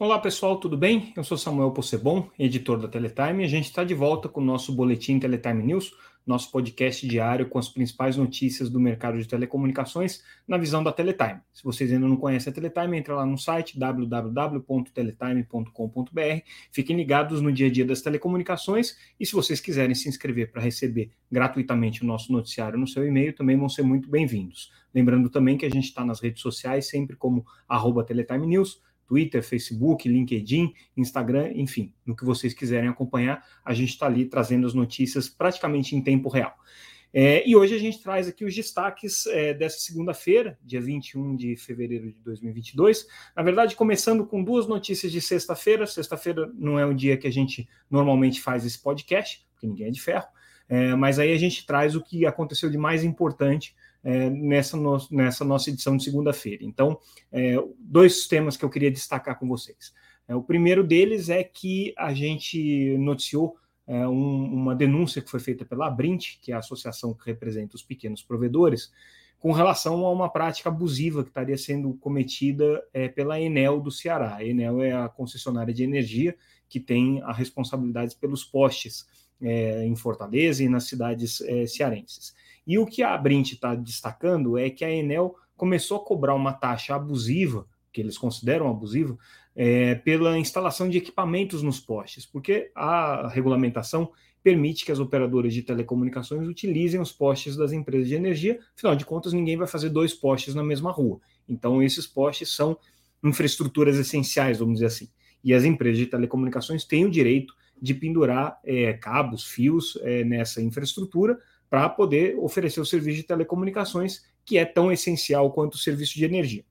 Olá pessoal, tudo bem? Eu sou Samuel Possebon, editor da Teletime, e a gente está de volta com o nosso boletim Teletime News, nosso podcast diário com as principais notícias do mercado de telecomunicações na visão da Teletime. Se vocês ainda não conhecem a Teletime, entra lá no site www.teletime.com.br. Fiquem ligados no dia a dia das telecomunicações e se vocês quiserem se inscrever para receber gratuitamente o nosso noticiário no seu e-mail, também vão ser muito bem-vindos. Lembrando também que a gente está nas redes sociais sempre como arroba Teletime News, Twitter, Facebook, LinkedIn, Instagram, enfim, no que vocês quiserem acompanhar, a gente está ali trazendo as notícias praticamente em tempo real. É, e hoje a gente traz aqui os destaques é, dessa segunda-feira, dia 21 de fevereiro de 2022. Na verdade, começando com duas notícias de sexta-feira. Sexta-feira não é o dia que a gente normalmente faz esse podcast, porque ninguém é de ferro, é, mas aí a gente traz o que aconteceu de mais importante é, nessa, no, nessa nossa edição de segunda-feira. Então, é, dois temas que eu queria destacar com vocês. É, o primeiro deles é que a gente noticiou é, um, uma denúncia que foi feita pela Abrint, que é a associação que representa os pequenos provedores, com relação a uma prática abusiva que estaria sendo cometida é, pela Enel do Ceará. A Enel é a concessionária de energia que tem a responsabilidade pelos postes é, em Fortaleza e nas cidades é, cearenses. E o que a Brint está destacando é que a Enel começou a cobrar uma taxa abusiva, que eles consideram abusiva, é, pela instalação de equipamentos nos postes, porque a regulamentação permite que as operadoras de telecomunicações utilizem os postes das empresas de energia, afinal de contas, ninguém vai fazer dois postes na mesma rua. Então, esses postes são infraestruturas essenciais, vamos dizer assim. E as empresas de telecomunicações têm o direito de pendurar é, cabos, fios é, nessa infraestrutura para poder oferecer o serviço de telecomunicações, que é tão essencial quanto o serviço de energia.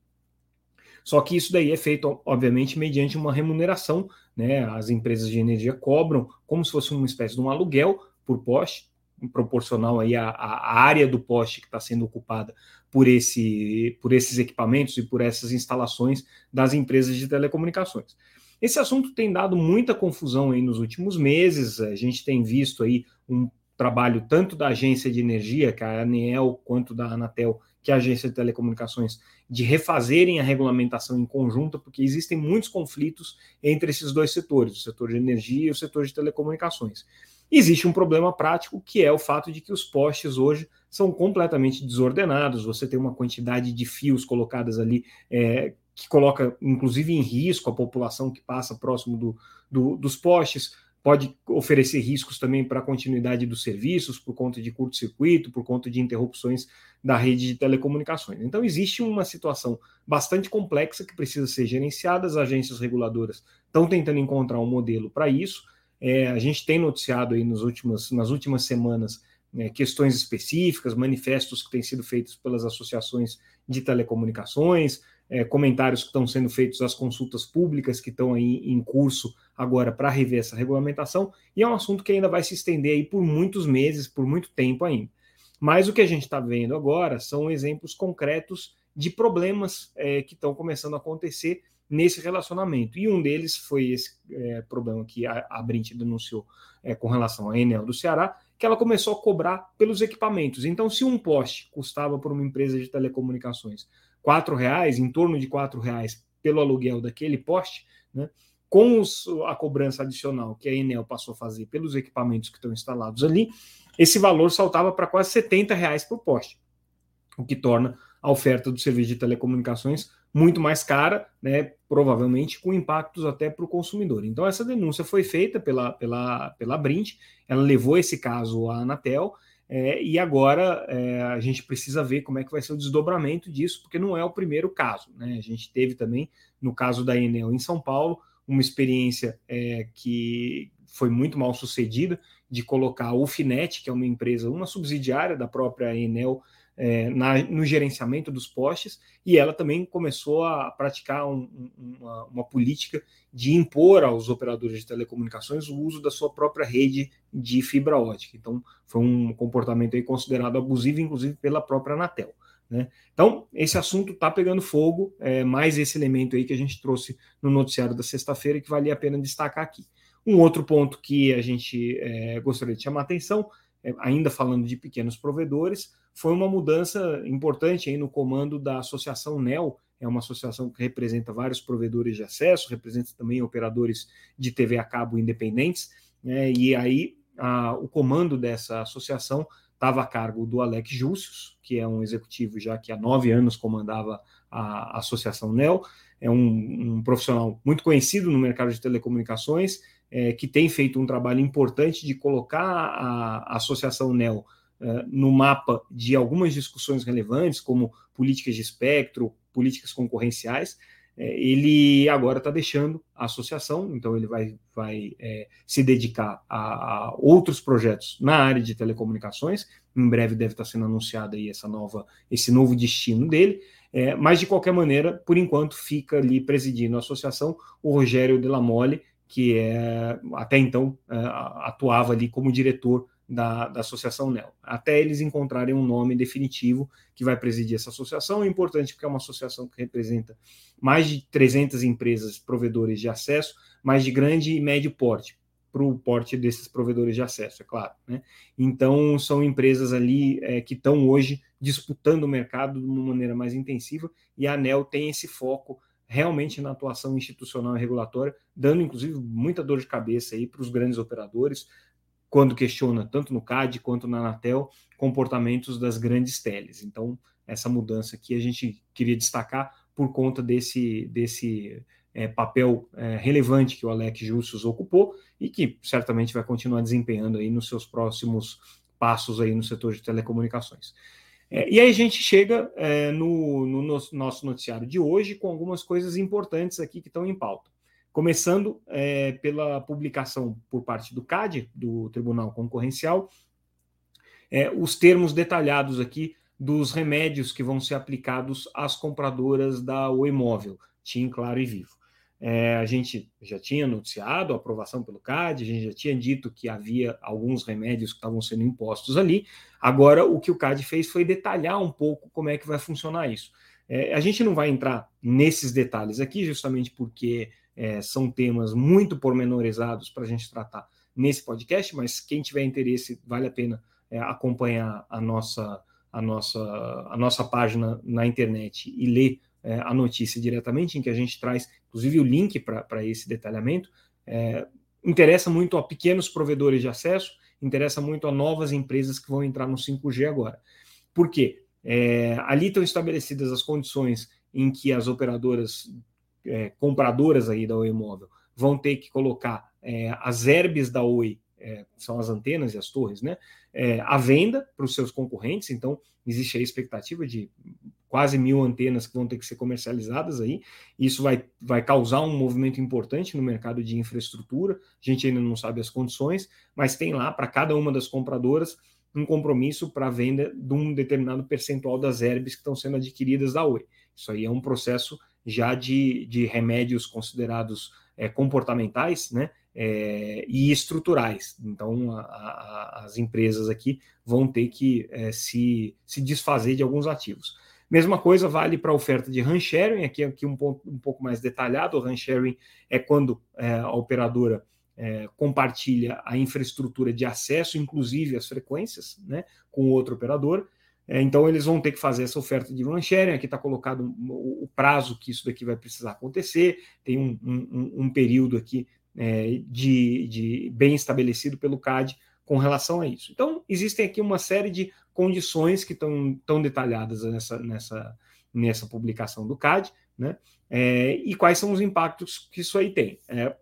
Só que isso daí é feito, obviamente, mediante uma remuneração, né? As empresas de energia cobram como se fosse uma espécie de um aluguel por poste, proporcional aí à, à área do poste que está sendo ocupada por, esse, por esses equipamentos e por essas instalações das empresas de telecomunicações. Esse assunto tem dado muita confusão aí nos últimos meses. A gente tem visto aí um trabalho tanto da agência de energia, que é a ANEEL, quanto da Anatel, que é a agência de telecomunicações, de refazerem a regulamentação em conjunto, porque existem muitos conflitos entre esses dois setores, o setor de energia e o setor de telecomunicações. Existe um problema prático, que é o fato de que os postes hoje são completamente desordenados, você tem uma quantidade de fios colocadas ali é, que coloca, inclusive, em risco a população que passa próximo do, do, dos postes pode oferecer riscos também para a continuidade dos serviços, por conta de curto-circuito, por conta de interrupções da rede de telecomunicações. Então, existe uma situação bastante complexa que precisa ser gerenciada, as agências reguladoras estão tentando encontrar um modelo para isso. É, a gente tem noticiado aí nos últimas, nas últimas semanas né, questões específicas, manifestos que têm sido feitos pelas associações de telecomunicações, é, comentários que estão sendo feitos às consultas públicas que estão aí em curso agora para rever essa regulamentação, e é um assunto que ainda vai se estender aí por muitos meses, por muito tempo ainda. Mas o que a gente está vendo agora são exemplos concretos de problemas é, que estão começando a acontecer nesse relacionamento. E um deles foi esse é, problema que a, a Brint denunciou é, com relação à Enel do Ceará, que ela começou a cobrar pelos equipamentos. Então, se um poste custava por uma empresa de telecomunicações quatro reais, em torno de quatro reais pelo aluguel daquele poste, né? com os, a cobrança adicional que a Enel passou a fazer pelos equipamentos que estão instalados ali, esse valor saltava para quase 70 reais por poste, o que torna a oferta do serviço de telecomunicações muito mais cara, né, provavelmente com impactos até para o consumidor. Então, essa denúncia foi feita pela, pela, pela Brint, ela levou esse caso à Anatel, é, e agora é, a gente precisa ver como é que vai ser o desdobramento disso, porque não é o primeiro caso. Né? A gente teve também, no caso da Enel em São Paulo, uma experiência é, que foi muito mal sucedida de colocar o Finet, que é uma empresa, uma subsidiária da própria Enel, é, na, no gerenciamento dos postes, e ela também começou a praticar um, uma, uma, política de impor aos operadores de telecomunicações o uso da sua própria rede de fibra ótica. Então, foi um comportamento considerado abusivo, inclusive pela própria Anatel. Né? Então, esse assunto está pegando fogo, é, mais esse elemento aí que a gente trouxe no noticiário da sexta-feira que valia a pena destacar aqui. Um outro ponto que a gente é, gostaria de chamar a atenção, é, ainda falando de pequenos provedores, foi uma mudança importante aí no comando da Associação NEL, é uma associação que representa vários provedores de acesso, representa também operadores de TV a cabo independentes, né, e aí a, o comando dessa associação estava a cargo do Alex Júcius, que é um executivo já que há nove anos comandava a, Associação NEL, é um, um, profissional muito conhecido no mercado de telecomunicações, é, que tem feito um trabalho importante de colocar a, a Associação NEL é, no mapa de algumas discussões relevantes, como políticas de espectro, políticas concorrenciais, é, ele agora está deixando a associação, então ele vai, vai é, se dedicar a, a, outros projetos na área de telecomunicações. Em breve deve estar tá sendo anunciado aí essa nova, esse novo destino dele. É, mas de qualquer maneira, por enquanto, fica ali presidindo a associação o Rogério Delamole, que é até então é, atuava ali como diretor da, da Associação NEL, até eles encontrarem um nome definitivo que vai presidir essa associação. É importante porque é uma associação que representa mais de 300 empresas provedores de acesso, mais de grande e médio porte, para o porte desses provedores de acesso, é claro. Né? Então, são empresas ali é, que estão hoje disputando o mercado de uma maneira mais intensiva, e a ANEL tem esse foco realmente na atuação institucional e regulatória, dando inclusive muita dor de cabeça aí para os grandes operadores, quando questiona, tanto no CAD quanto na Anatel, comportamentos das grandes teles. Então, essa mudança aqui a gente queria destacar por conta desse, desse é, papel é, relevante que o Alex Justus ocupou e que certamente vai continuar desempenhando aí nos seus próximos passos aí no setor de telecomunicações. É, e aí a gente chega no, no nosso noticiário de hoje com algumas coisas importantes aqui que estão em pauta começando é, pela publicação por parte do CAD, do Tribunal Concorrencial, é, os termos detalhados aqui dos remédios que vão ser aplicados às compradoras da O Imóvel, TIM, Claro e Vivo. É, a gente já tinha noticiado a aprovação pelo CAD, a gente já tinha dito que havia alguns remédios que estavam sendo impostos ali. Agora, o que o CAD fez foi detalhar um pouco como é que vai funcionar isso. É, a gente não vai entrar nesses detalhes aqui, justamente porque é, são temas muito pormenorizados para a gente tratar nesse podcast, mas quem tiver interesse, vale a pena é, acompanhar a nossa, a, nossa, a nossa página na internet e ler é, a notícia diretamente, em que a gente traz, inclusive, o link para esse detalhamento. É, interessa muito a pequenos provedores de acesso, interessa muito a novas empresas que vão entrar no 5G agora. Por quê? É, ali estão estabelecidas as condições em que as operadoras é, compradoras aí da Oi Móvel vão ter que colocar é, as herbes da Oi, é, são as antenas e as torres, né, é, à venda para os seus concorrentes. Então, existe a expectativa de quase mil antenas que vão ter que ser comercializadas aí. Isso vai, vai causar um movimento importante no mercado de infraestrutura. A gente ainda não sabe as condições, mas tem lá para cada uma das compradoras um compromisso para a venda de um determinado percentual das herbes que estão sendo adquiridas da Oi. Isso aí é um processo já de, de remédios considerados é, comportamentais né, é, e estruturais. Então, a, a, as empresas aqui vão ter que é, se, se desfazer de alguns ativos. Mesma coisa vale para a oferta de sharing, aqui, aqui um, ponto, um pouco mais detalhado. O sharing é quando é, a operadora é, compartilha a infraestrutura de acesso, inclusive as frequências, né, com outro operador. É, então, eles vão ter que fazer essa oferta de run sharing. Aqui está colocado o, o, prazo que isso daqui vai precisar acontecer. Tem um, um, um período aqui é, de, de, bem estabelecido pelo CAD com relação a isso. Então, existem aqui uma série de condições que estão tão detalhadas nessa, nessa, nessa publicação do CAD, né? É, e quais são os impactos que isso aí tem. É,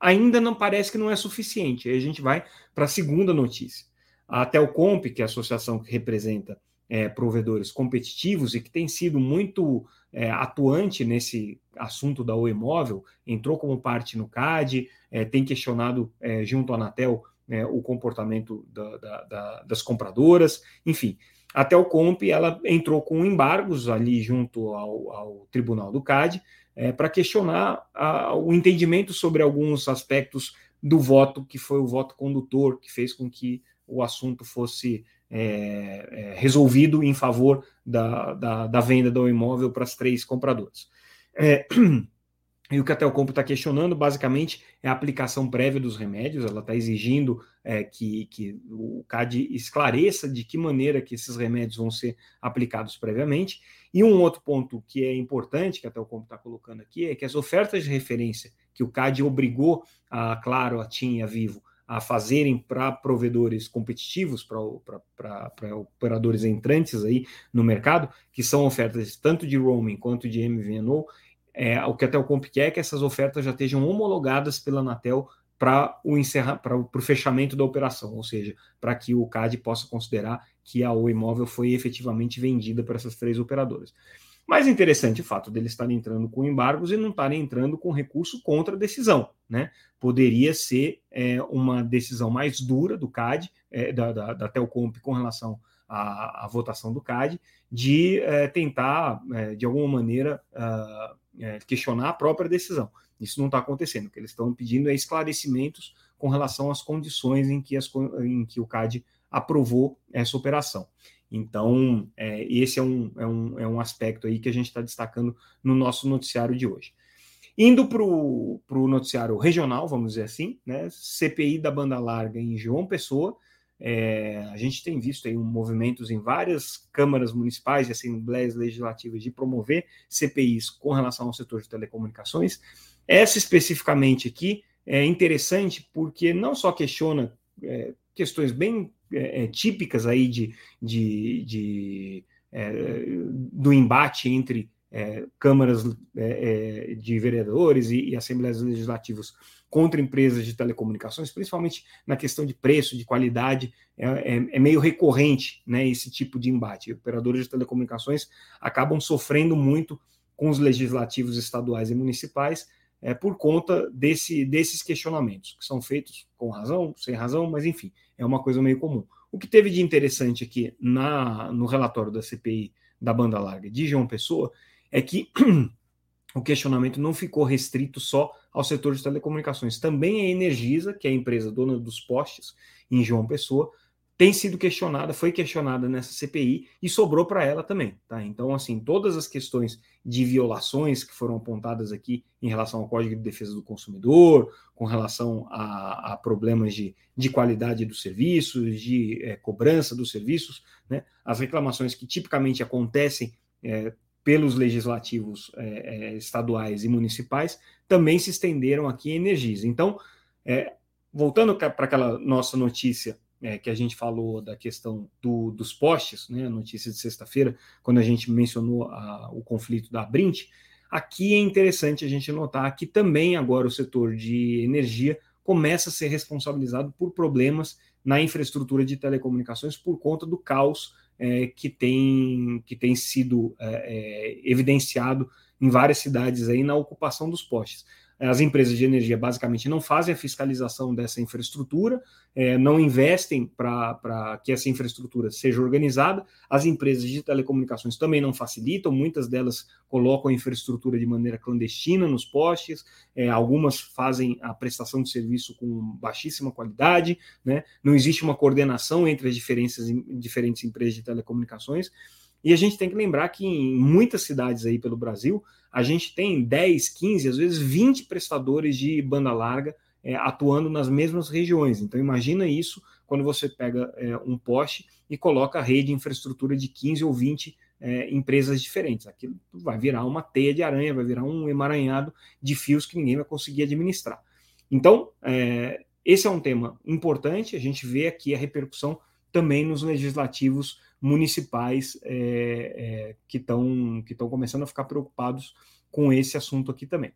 ainda não parece que não é suficiente. Aí a gente vai para a segunda notícia. A Telcomp, que é a associação que representa é, provedores competitivos e que tem sido muito é, atuante nesse assunto da Oi Móvel, entrou como parte no CAD, é, tem questionado é, junto à Anatel é, o comportamento da, da, da, das compradoras, enfim. A Telcomp ela entrou com embargos ali junto ao, ao Tribunal do CAD é, para questionar a, o entendimento sobre alguns aspectos do voto que foi o voto condutor que fez com que o assunto fosse é, é, resolvido em favor da, da, da, venda do imóvel para as três compradoras. É, E o que a Telcomp está questionando, basicamente, é a aplicação prévia dos remédios. Ela está exigindo é, que, que o CAD esclareça de que maneira que esses remédios vão ser aplicados previamente. E um outro ponto que é importante, que a Telcomp está colocando aqui, é que as ofertas de referência que o CAD obrigou a Claro, a TIM e a Vivo a fazerem para provedores competitivos, para operadores entrantes aí no mercado, que são ofertas tanto de roaming quanto de MVNO, é, o que a Telcomp quer é que essas ofertas já estejam homologadas pela Anatel para o para o fechamento da operação, ou seja, para que o CAD possa considerar que a Oi Móvel foi efetivamente vendida para essas três operadoras. Mais interessante o fato deles estarem entrando com embargos e não estarem entrando com recurso contra a decisão. Né? Poderia ser é, uma decisão mais dura do CAD, é, da, da, da Telcomp, com relação à, votação do CAD, de é, tentar, é, de alguma maneira, uh, é, questionar a própria decisão. Isso não está acontecendo. O que eles estão pedindo é esclarecimentos com relação às condições em que, as, em que o CAD aprovou essa operação. Então, é, esse é um, é, um, é um aspecto aí que a gente está destacando no nosso noticiário de hoje. Indo para o noticiário regional, vamos dizer assim, né, CPI da banda larga em João Pessoa, é, a gente tem visto aí movimentos em várias câmaras municipais e assembleias legislativas de promover CPIs com relação ao setor de telecomunicações. Essa especificamente aqui é interessante porque não só questiona é, questões bem é, é típicas aí de, de, de é, do embate entre é, câmaras de vereadores e, e, assembleias legislativas contra empresas de telecomunicações, principalmente na questão de preço, de qualidade, é, é, é meio recorrente né, esse tipo de embate. Operadores de telecomunicações acabam sofrendo muito com os legislativos estaduais e municipais é, por conta desse, desses questionamentos, que são feitos com razão, sem razão, mas enfim, é uma coisa meio comum. O que teve de interessante aqui na, no relatório da CPI da banda larga de João Pessoa é que o questionamento não ficou restrito só ao setor de telecomunicações. Também a Energisa, que é a empresa dona dos postes em João Pessoa, tem sido questionada, foi questionada nessa CPI e sobrou para ela também. Tá? Então, assim, todas as questões de violações que foram apontadas aqui em relação ao Código de Defesa do Consumidor, com relação a, a problemas de, de qualidade dos serviços, de é, cobrança dos serviços, né? as reclamações que tipicamente acontecem é, pelos legislativos é, estaduais e municipais, também se estenderam aqui em Energisa. Então, voltando para aquela nossa notícia é, que a gente falou da questão do, dos postes, né, notícia de sexta-feira, quando a gente mencionou a, o conflito da Brint, aqui é interessante a gente notar que também agora o setor de energia começa a ser responsabilizado por problemas na infraestrutura de telecomunicações por conta do caos é, que, tem, que tem sido é, é, evidenciado em várias cidades aí na ocupação dos postes. As empresas de energia basicamente não fazem a fiscalização dessa infraestrutura, é, não investem para que essa infraestrutura seja organizada. As empresas de telecomunicações também não facilitam, muitas delas colocam a infraestrutura de maneira clandestina nos postes, é, algumas fazem a prestação de serviço com baixíssima qualidade, né? não existe uma coordenação entre as diferentes, diferentes empresas de telecomunicações. E a gente tem que lembrar que em muitas cidades aí pelo Brasil, a gente tem 10, 15, às vezes 20 prestadores de banda larga é, atuando nas mesmas regiões. Então, imagina isso quando você pega é, um poste e coloca a rede de infraestrutura de 15 ou 20 é, empresas diferentes. Aquilo vai virar uma teia de aranha, vai virar um emaranhado de fios que ninguém vai conseguir administrar. Então, é, esse é um tema importante, a gente vê aqui a repercussão também nos legislativos municipais é, é, que estão que começando a ficar preocupados com esse assunto aqui também.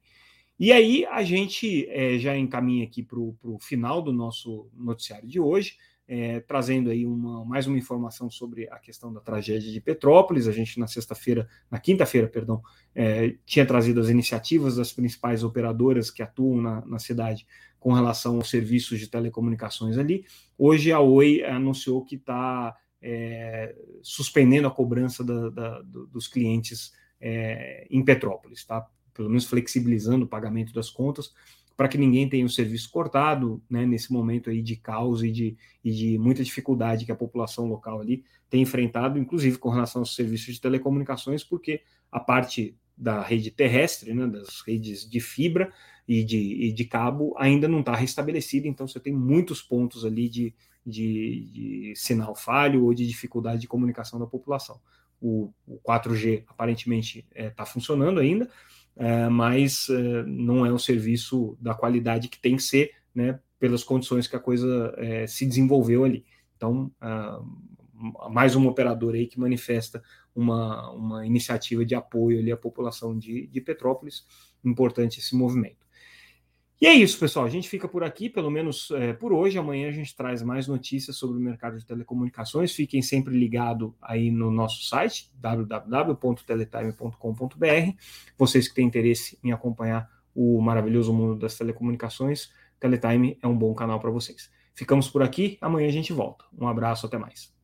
E aí a gente é, já encaminha aqui para o final do nosso noticiário de hoje, é, trazendo aí uma, mais uma informação sobre a questão da tragédia de Petrópolis. A gente na sexta-feira, na quinta-feira, perdão, é, tinha trazido as iniciativas das principais operadoras que atuam na, na cidade com relação aos serviços de telecomunicações ali. Hoje a Oi anunciou que está é, suspendendo a cobrança da, da, dos clientes é, em Petrópolis, tá? Pelo menos flexibilizando o pagamento das contas para que ninguém tenha o serviço cortado, né, nesse momento aí de caos e de, e de muita dificuldade que a população local ali tem enfrentado, inclusive com relação aos serviços de telecomunicações, porque a parte da rede terrestre, né, das redes de fibra e de, e de cabo, ainda não está restabelecida, então você tem muitos pontos ali de, de, de, sinal falho ou de dificuldade de comunicação da população. O, o 4G aparentemente está é, tá funcionando ainda, é, mas é, não é um serviço da qualidade que tem que ser, né, pelas condições que a coisa é, se desenvolveu ali. Então, uh, mais um operador aí que manifesta uma, uma iniciativa de apoio ali à população de, de Petrópolis. Importante esse movimento. E é isso, pessoal. A gente fica por aqui, pelo menos é, por hoje. Amanhã a gente traz mais notícias sobre o mercado de telecomunicações. Fiquem sempre ligados aí no nosso site, www.teletime.com.br. Vocês que têm interesse em acompanhar o maravilhoso mundo das telecomunicações, Teletime é um bom canal para vocês. Ficamos por aqui. Amanhã a gente volta. Um abraço, até mais.